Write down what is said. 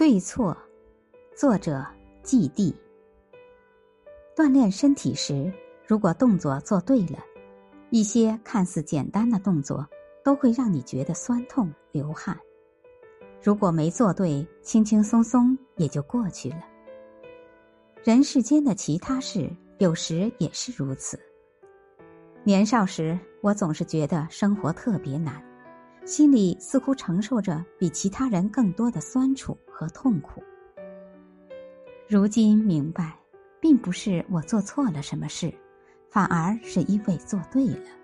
对错，作者季地。锻炼身体时，如果动作做对了，一些看似简单的动作都会让你觉得酸痛流汗；如果没做对，轻轻松松也就过去了。人世间的其他事，有时也是如此。年少时，我总是觉得生活特别难。心里似乎承受着比其他人更多的酸楚和痛苦。如今明白，并不是我做错了什么事，反而是因为做对了。